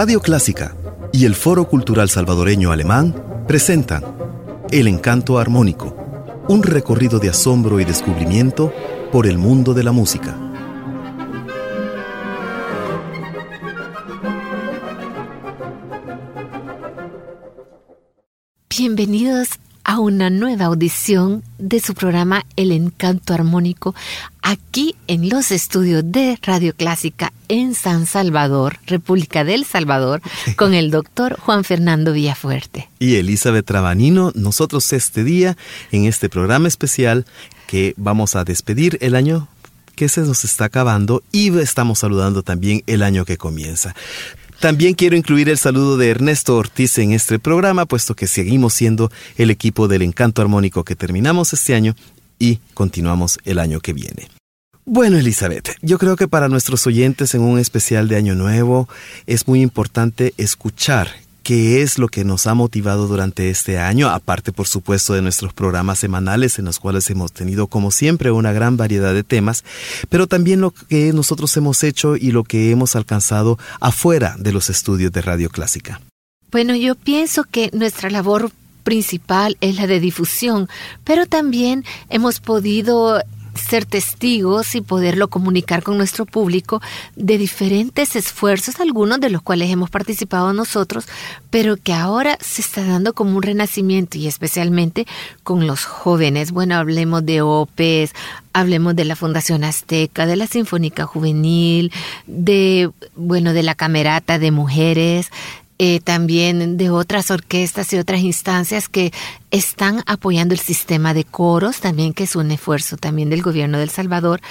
Radio Clásica y el Foro Cultural Salvadoreño Alemán presentan El Encanto Armónico, un recorrido de asombro y descubrimiento por el mundo de la música. Una nueva audición de su programa El Encanto Armónico aquí en los estudios de Radio Clásica en San Salvador, República del Salvador, con el doctor Juan Fernando Villafuerte. Y Elizabeth Trabanino, nosotros este día en este programa especial que vamos a despedir el año que se nos está acabando y estamos saludando también el año que comienza. También quiero incluir el saludo de Ernesto Ortiz en este programa, puesto que seguimos siendo el equipo del encanto armónico que terminamos este año y continuamos el año que viene. Bueno, Elizabeth, yo creo que para nuestros oyentes en un especial de Año Nuevo es muy importante escuchar qué es lo que nos ha motivado durante este año, aparte por supuesto de nuestros programas semanales en los cuales hemos tenido como siempre una gran variedad de temas, pero también lo que nosotros hemos hecho y lo que hemos alcanzado afuera de los estudios de Radio Clásica. Bueno, yo pienso que nuestra labor principal es la de difusión, pero también hemos podido ser testigos y poderlo comunicar con nuestro público de diferentes esfuerzos, algunos de los cuales hemos participado nosotros, pero que ahora se está dando como un renacimiento y especialmente con los jóvenes. Bueno, hablemos de OPES, hablemos de la Fundación Azteca, de la Sinfónica Juvenil, de, bueno, de la Camerata de Mujeres, eh, también de otras orquestas y otras instancias que están apoyando el sistema de coros, también que es un esfuerzo también del gobierno del Salvador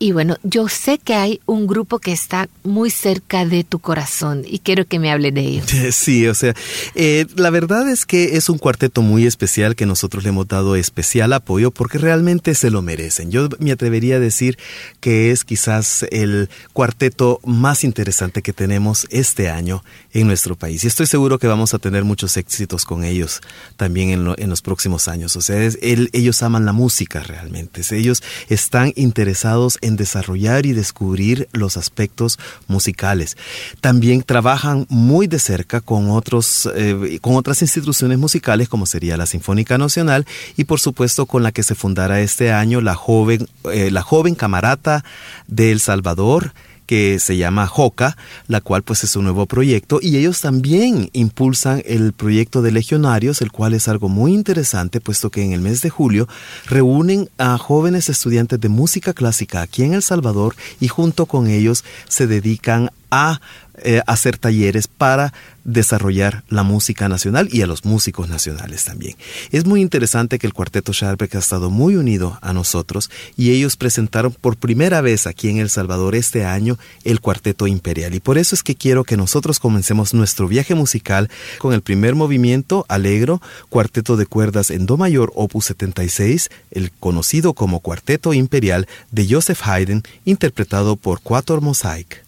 y bueno, yo sé que hay un grupo que está muy cerca de tu corazón y quiero que me hable de ellos. Sí, o sea, eh, la verdad es que es un cuarteto muy especial que nosotros le hemos dado especial apoyo porque realmente se lo merecen. Yo me atrevería a decir que es quizás el cuarteto más interesante que tenemos este año en nuestro país. Y estoy seguro que vamos a tener muchos éxitos con ellos también en, los próximos años. O sea, ellos aman la música realmente. Ellos están interesados en en desarrollar y descubrir los aspectos musicales. También trabajan muy de cerca con, otros, eh, con otras instituciones musicales como sería la Sinfónica Nacional y por supuesto con la que se fundara este año la joven, eh, la joven camarata de El Salvador, que se llama JOCA, la cual pues es un nuevo proyecto y ellos también impulsan el proyecto de legionarios, el cual es algo muy interesante puesto que en el mes de julio reúnen a jóvenes estudiantes de música clásica aquí en El Salvador y junto con ellos se dedican a eh, hacer talleres para desarrollar la música nacional y a los músicos nacionales también. Es muy interesante que el cuarteto Sharbeck ha estado muy unido a nosotros y ellos presentaron por primera vez aquí en El Salvador este año el cuarteto imperial y por eso es que quiero que nosotros comencemos nuestro viaje musical con el primer movimiento Alegro, cuarteto de cuerdas en do mayor opus 76, el conocido como cuarteto imperial de Joseph Haydn interpretado por Quator Mosaic.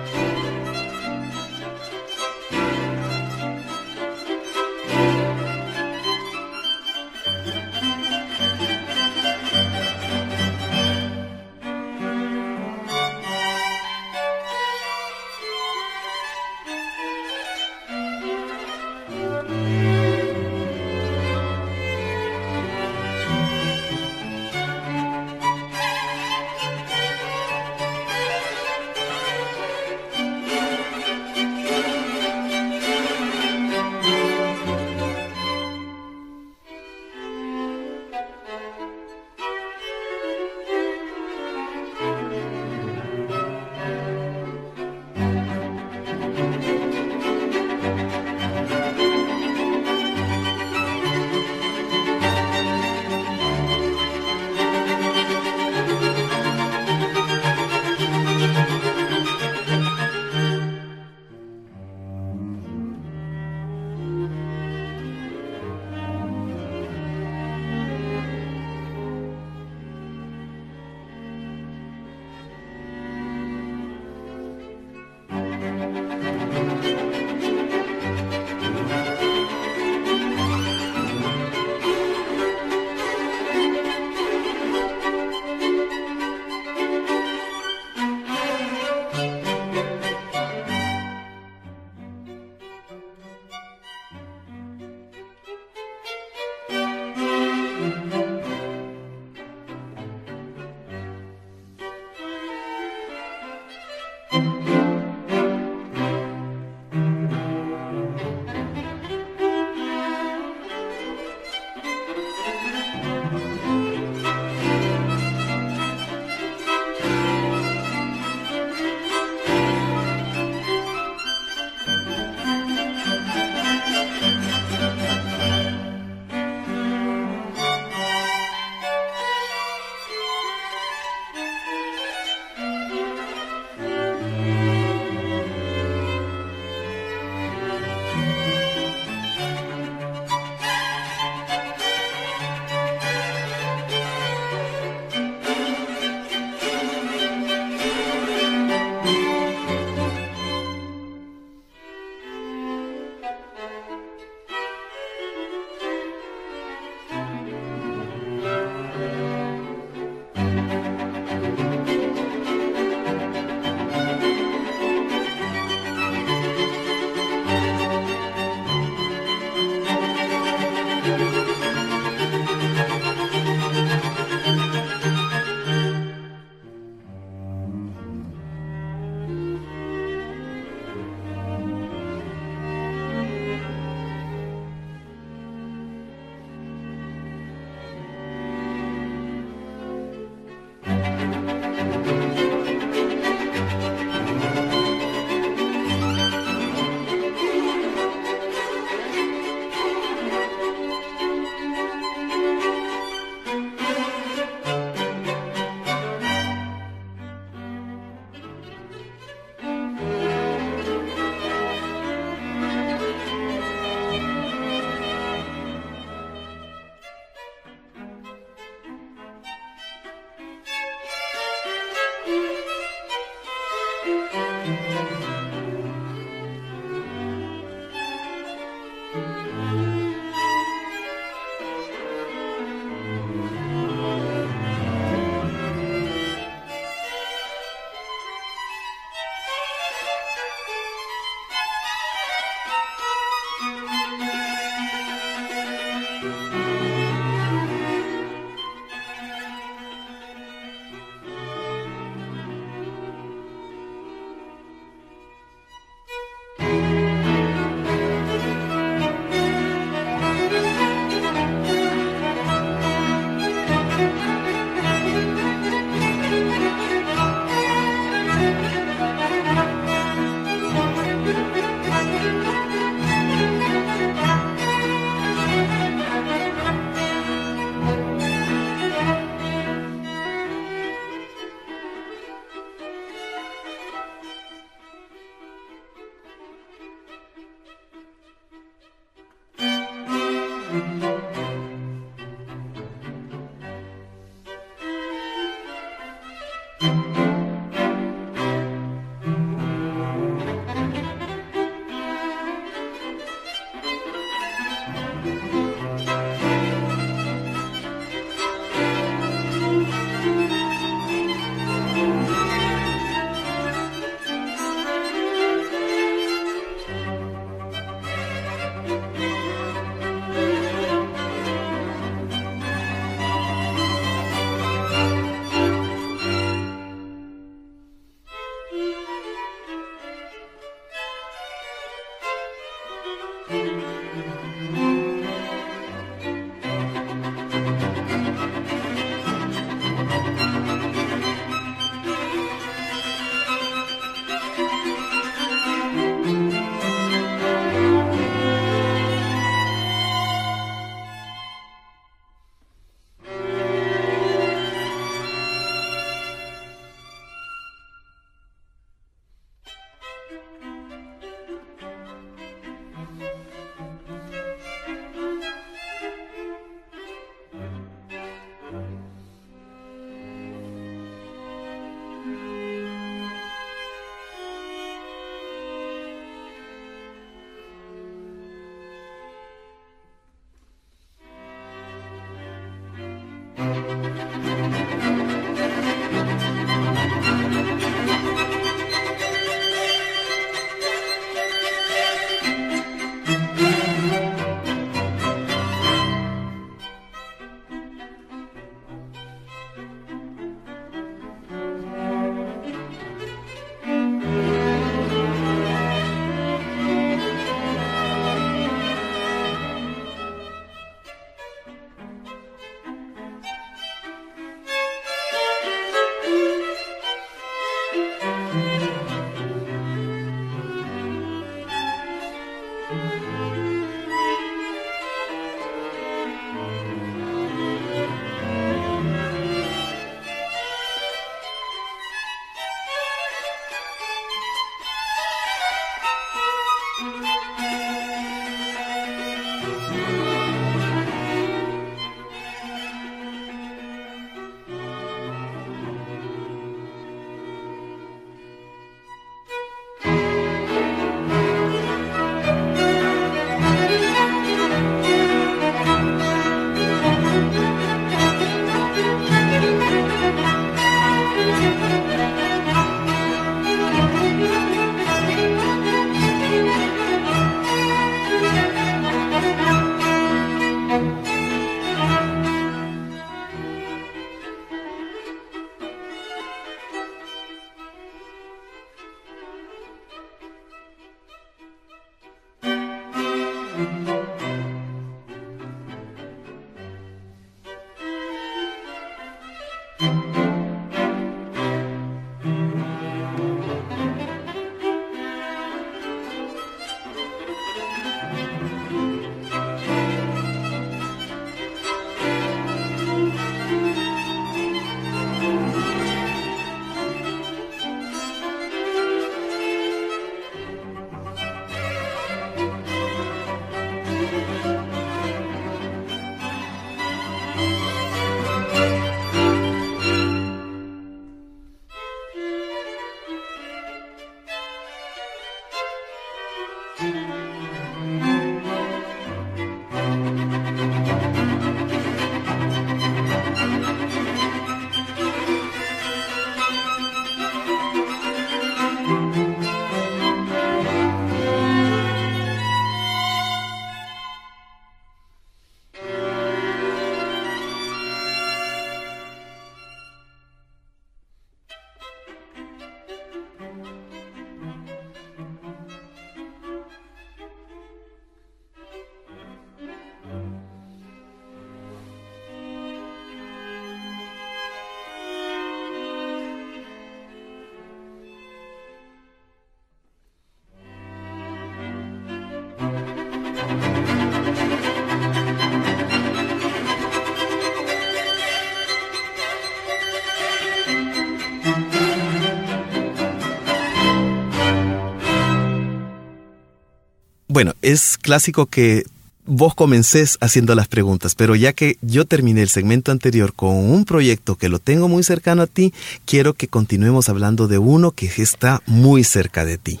Bueno, es clásico que vos comencés haciendo las preguntas, pero ya que yo terminé el segmento anterior con un proyecto que lo tengo muy cercano a ti, quiero que continuemos hablando de uno que está muy cerca de ti.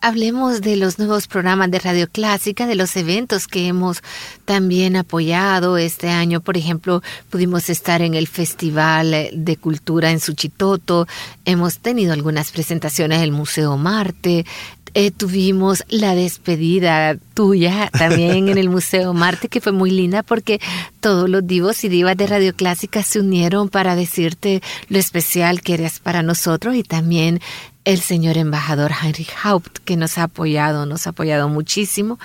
Hablemos de los nuevos programas de Radio Clásica, de los eventos que hemos también apoyado este año. Por ejemplo, pudimos estar en el Festival de Cultura en Suchitoto, hemos tenido algunas presentaciones en el Museo Marte, eh, tuvimos la despedida tuya también en el Museo Marte, que fue muy linda porque todos los divos y divas de Radio Clásica se unieron para decirte lo especial que eres para nosotros y también el señor embajador Heinrich Haupt, que nos ha apoyado, nos ha apoyado muchísimo,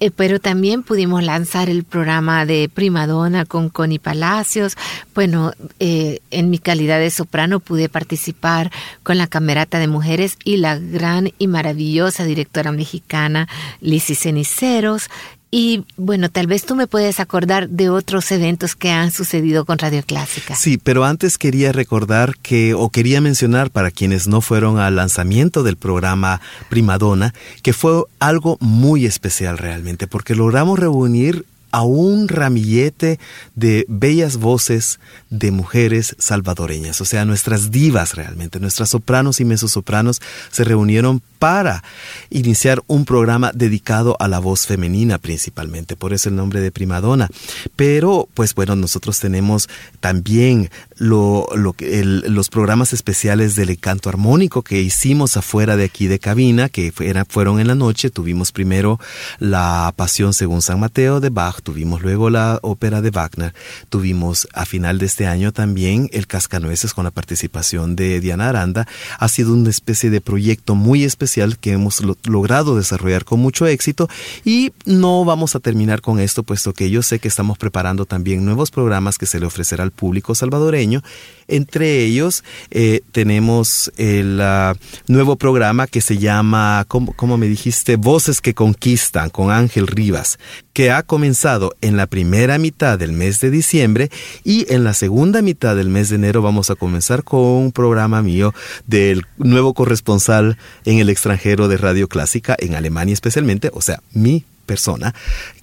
eh, pero también pudimos lanzar el programa de Primadona con Connie Palacios. Bueno, eh, en mi calidad de soprano pude participar con la Camerata de Mujeres y la gran y maravillosa directora mexicana Lizzie Ceniceros. Y bueno, tal vez tú me puedes acordar de otros eventos que han sucedido con Radio Clásica. Sí, pero antes quería recordar que, o quería mencionar para quienes no fueron al lanzamiento del programa Primadona, que fue algo muy especial realmente, porque logramos reunir a un ramillete de bellas voces de mujeres salvadoreñas, o sea, nuestras divas realmente, nuestras sopranos y mezzosopranos se reunieron para iniciar un programa dedicado a la voz femenina principalmente, por eso el nombre de Primadona. Pero, pues bueno, nosotros tenemos también lo, lo, los programas especiales del encanto armónico que hicimos afuera de aquí de cabina, que fueron en la noche. Tuvimos primero la Pasión según San Mateo de Bach, tuvimos luego la ópera de Wagner, tuvimos a final de este año también el Cascanueces con la participación de Diana Aranda. Ha sido una especie de proyecto muy especial que hemos logrado desarrollar con mucho éxito y no vamos a terminar con esto, puesto que yo sé que estamos preparando también nuevos programas que se le ofrecerá al público salvadoreño entre ellos eh, tenemos el ah, nuevo programa que se llama, como me dijiste? Voces que Conquistan con Ángel Rivas, que ha comenzado en la primera mitad del mes de diciembre y en la segunda mitad del mes de enero vamos a comenzar con un programa mío del nuevo corresponsal en el extranjero de Radio Clásica, en Alemania especialmente, o sea, mi persona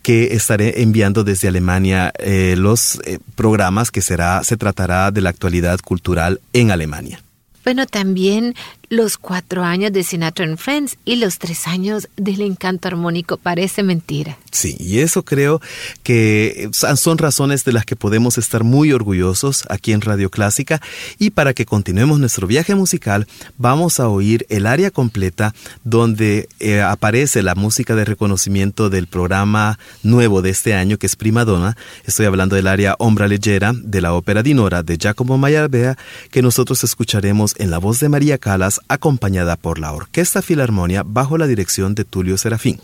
que estaré enviando desde Alemania eh, los eh, programas que será se tratará de la actualidad cultural en Alemania. Bueno, también los cuatro años de Sinatra and Friends y los tres años del encanto armónico. Parece mentira. Sí, y eso creo que son razones de las que podemos estar muy orgullosos aquí en Radio Clásica. Y para que continuemos nuestro viaje musical, vamos a oír el área completa donde eh, aparece la música de reconocimiento del programa nuevo de este año, que es Primadonna. Estoy hablando del área Ombra Leggera de la ópera Dinora de Giacomo Meyerbeer, que nosotros escucharemos en la voz de María Calas acompañada por la Orquesta Filarmonia bajo la dirección de Tulio Serafín.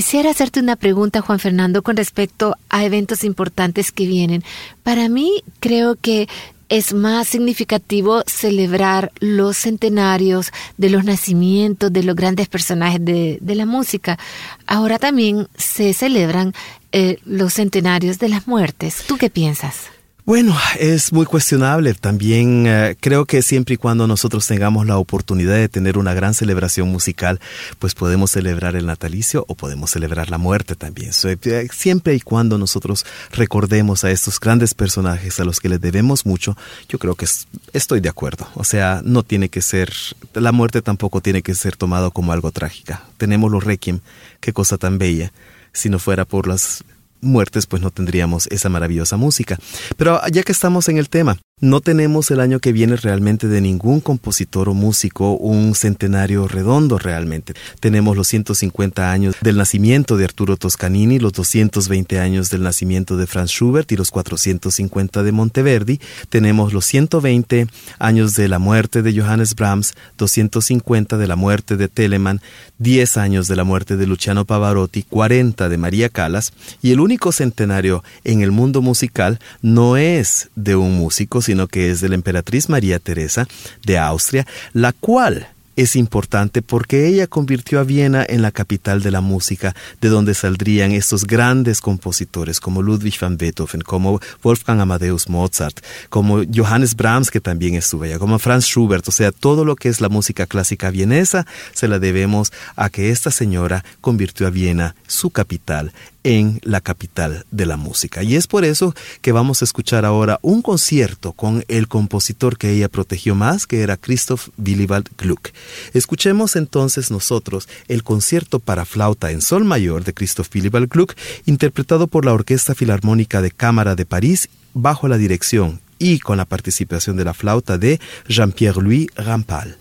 Quisiera hacerte una pregunta, Juan Fernando, con respecto a eventos importantes que vienen. Para mí, creo que es más significativo celebrar los centenarios de los nacimientos de los grandes personajes de, la música. Ahora también se celebran eh, los centenarios de las muertes. ¿Tú qué piensas? Bueno, es muy cuestionable. También eh, creo que siempre y cuando nosotros tengamos la oportunidad de tener una gran celebración musical, pues podemos celebrar el natalicio o podemos celebrar la muerte también. Eh, siempre y cuando nosotros recordemos a estos grandes personajes a los que les debemos mucho, yo creo que estoy de acuerdo. O sea, no tiene que ser, la muerte tampoco tiene que ser tomado como algo trágica. Tenemos los requiem, qué cosa tan bella si no fuera por las muertes, pues no tendríamos esa maravillosa música. Pero ya que estamos en el tema, no tenemos el año que viene realmente de ningún compositor o músico un centenario redondo realmente. Tenemos los 150 años del nacimiento de Arturo Toscanini, los 220 años del nacimiento de Franz Schubert y los 450 de Monteverdi. Tenemos los 120 años de la muerte de Johannes Brahms, 250 de la muerte de Telemann, 10 años de la muerte de Luciano Pavarotti, 40 de María Callas y el único centenario en el mundo musical no es de un músico, sino que es de la emperatriz María Teresa de Austria, la cual es importante porque ella convirtió a Viena en la capital de la música, de donde saldrían estos grandes compositores como Ludwig van Beethoven, como Wolfgang Amadeus Mozart, como Johannes Brahms, que también estuvo allá, como Franz Schubert, o sea, todo lo que es la música clásica vienesa se la debemos a que esta señora convirtió a Viena su capital en la capital de la música. Y es por eso que vamos a escuchar ahora un concierto con el compositor que ella protegió más, que era Christoph Willibald Gluck. Escuchemos entonces nosotros el concierto para flauta en sol mayor de Christoph Willibald Gluck, interpretado por la Orquesta Filarmónica de Cámara de París bajo la dirección y con la participación de la flauta de Jean-Pierre Louis Rampal.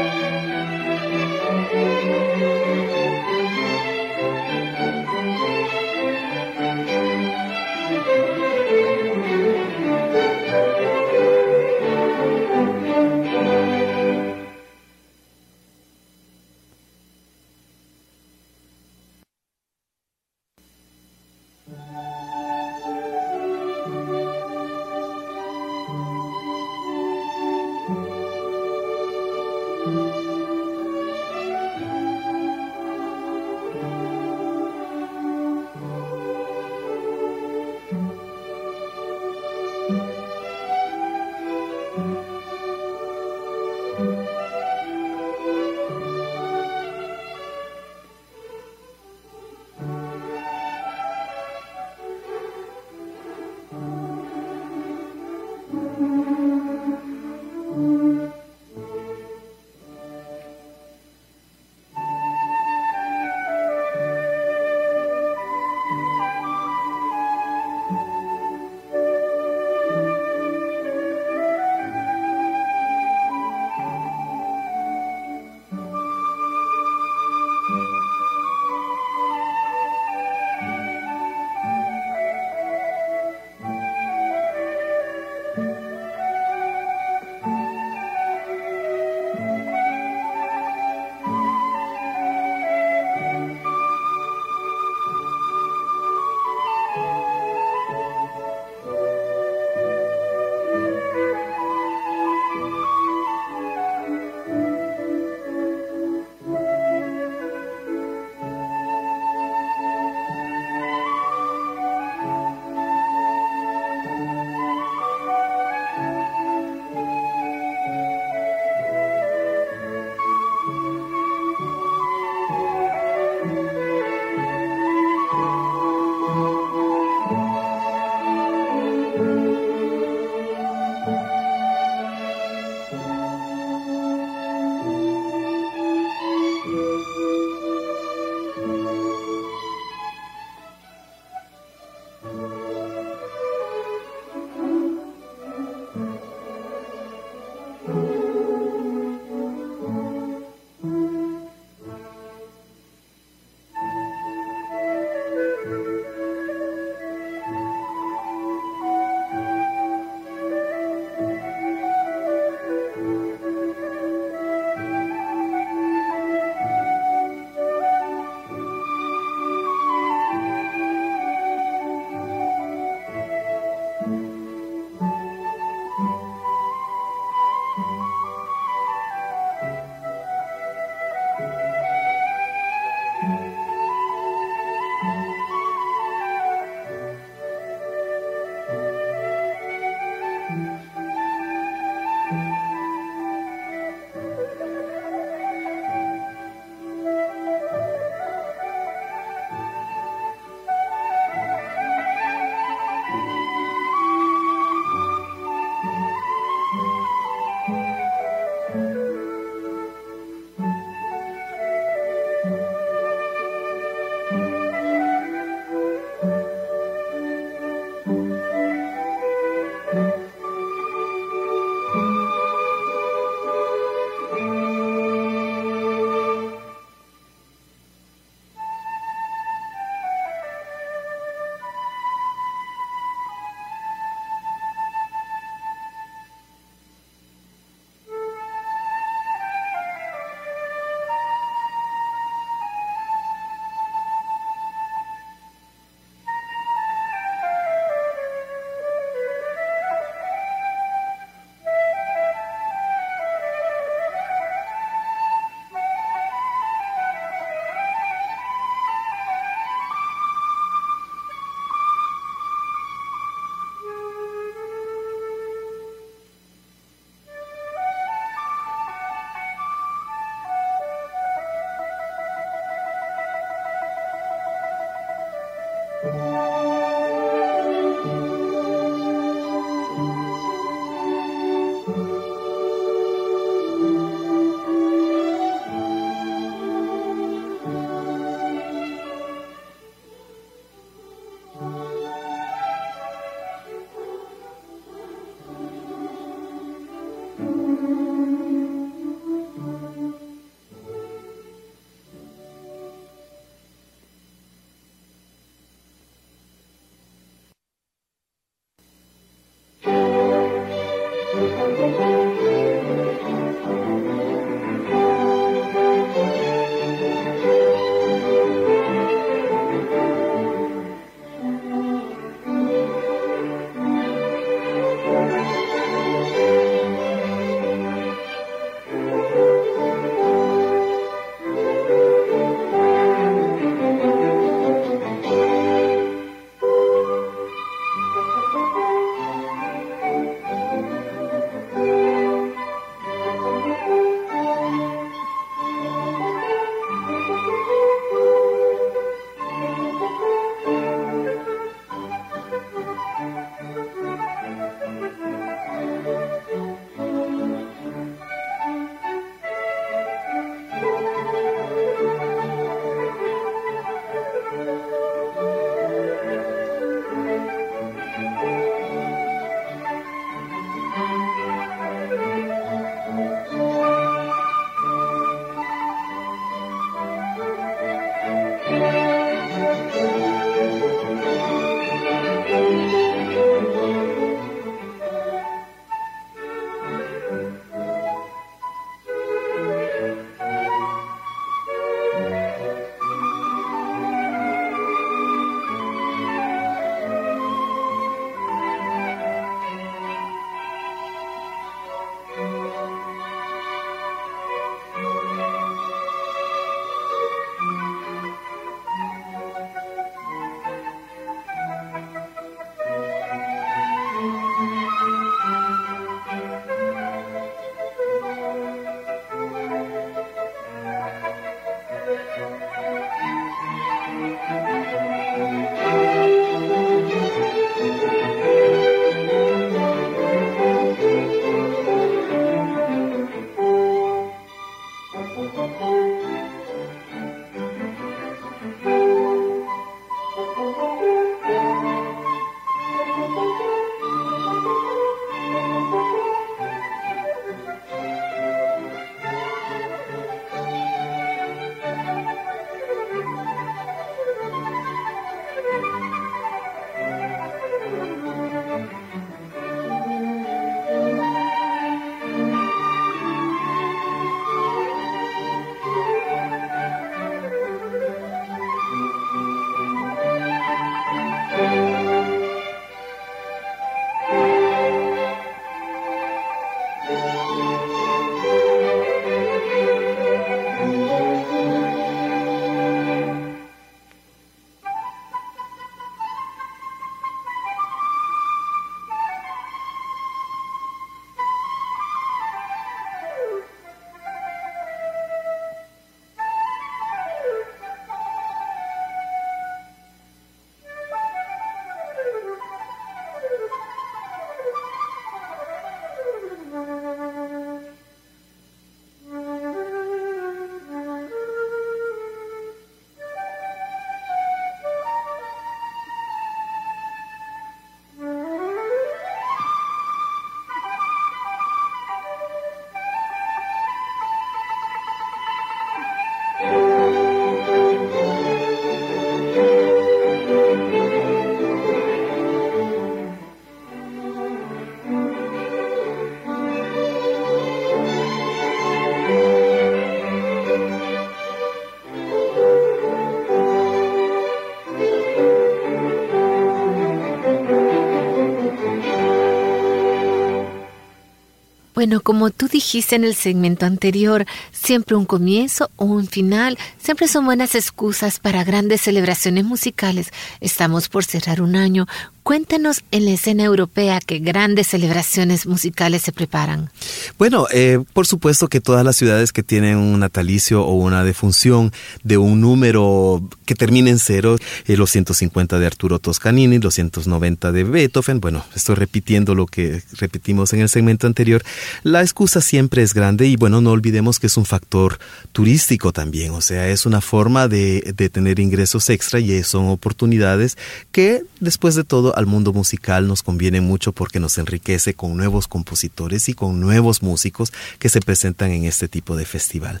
Bueno, como tú dijiste en el segmento anterior, siempre un comienzo o un final, siempre son buenas excusas para grandes celebraciones musicales. Estamos por cerrar un año Cuéntanos en la escena europea qué grandes celebraciones musicales se preparan. Bueno, eh, por supuesto que todas las ciudades que tienen un natalicio o una defunción de un número que termine en cero, eh, los 150 de Arturo Toscanini, los 190 de Beethoven, bueno, estoy repitiendo lo que repetimos en el segmento anterior, la excusa siempre es grande y bueno, no olvidemos que es un factor turístico también, o sea, es una forma de, de tener ingresos extra y son oportunidades que después de todo al mundo musical nos conviene mucho porque nos enriquece con nuevos compositores y con nuevos músicos que se presentan en este tipo de festival.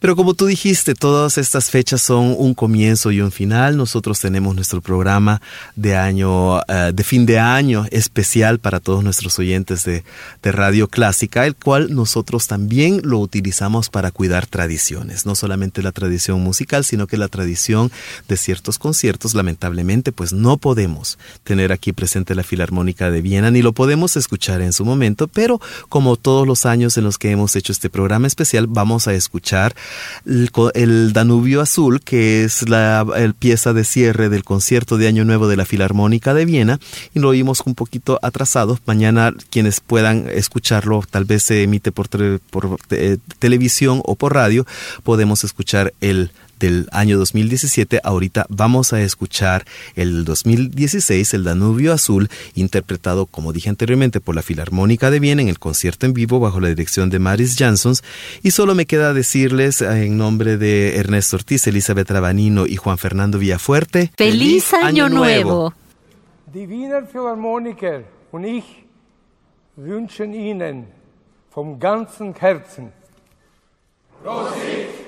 Pero como tú dijiste, todas estas fechas son un comienzo y un final. Nosotros tenemos nuestro programa de año, eh, de fin de año especial para todos nuestros oyentes de, de, Radio Clásica, el cual nosotros también lo utilizamos para cuidar tradiciones. No solamente la tradición musical, sino que la tradición de ciertos conciertos. Lamentablemente, pues no podemos tener aquí presente la Filarmónica de Viena, ni lo podemos escuchar en su momento, pero como todos los años en los que hemos hecho este programa especial, vamos a escuchar el, Danubio Azul, que es la pieza de cierre del concierto de Año Nuevo de la Filarmónica de Viena, y lo oímos un poquito atrasado. Mañana quienes puedan escucharlo, tal vez se emite por, por televisión o por radio, podemos escuchar el del año 2017. Ahorita vamos a escuchar el 2016, el Danubio Azul, interpretado, como dije anteriormente, por la Filarmónica de Viena en el concierto en vivo bajo la dirección de Maris Jansons. Y solo me queda decirles eh, en nombre de Ernesto Ortiz, Elizabeth Rabanino y Juan Fernando Villafuerte. ¡Feliz, Año, Nuevo! Die Wiener Philharmoniker und ich wünschen Ihnen vom ganzen Herzen. Prosit!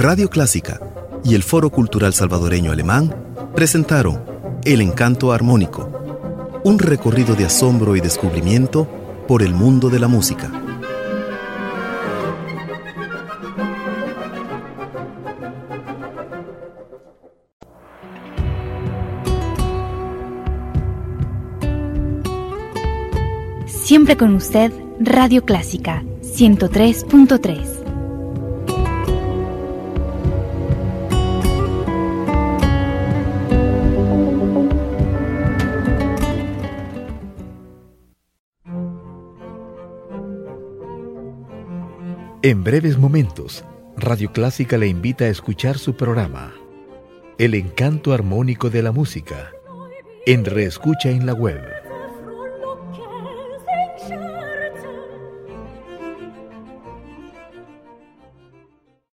Radio Clásica y el Foro Cultural Salvadoreño Alemán presentaron El Encanto Armónico, un recorrido de asombro y descubrimiento por el mundo de la música. Siempre con usted, Radio Clásica 103.3. En breves momentos, Radio Clásica le invita a escuchar su programa, El encanto armónico de la música, en Reescucha en la web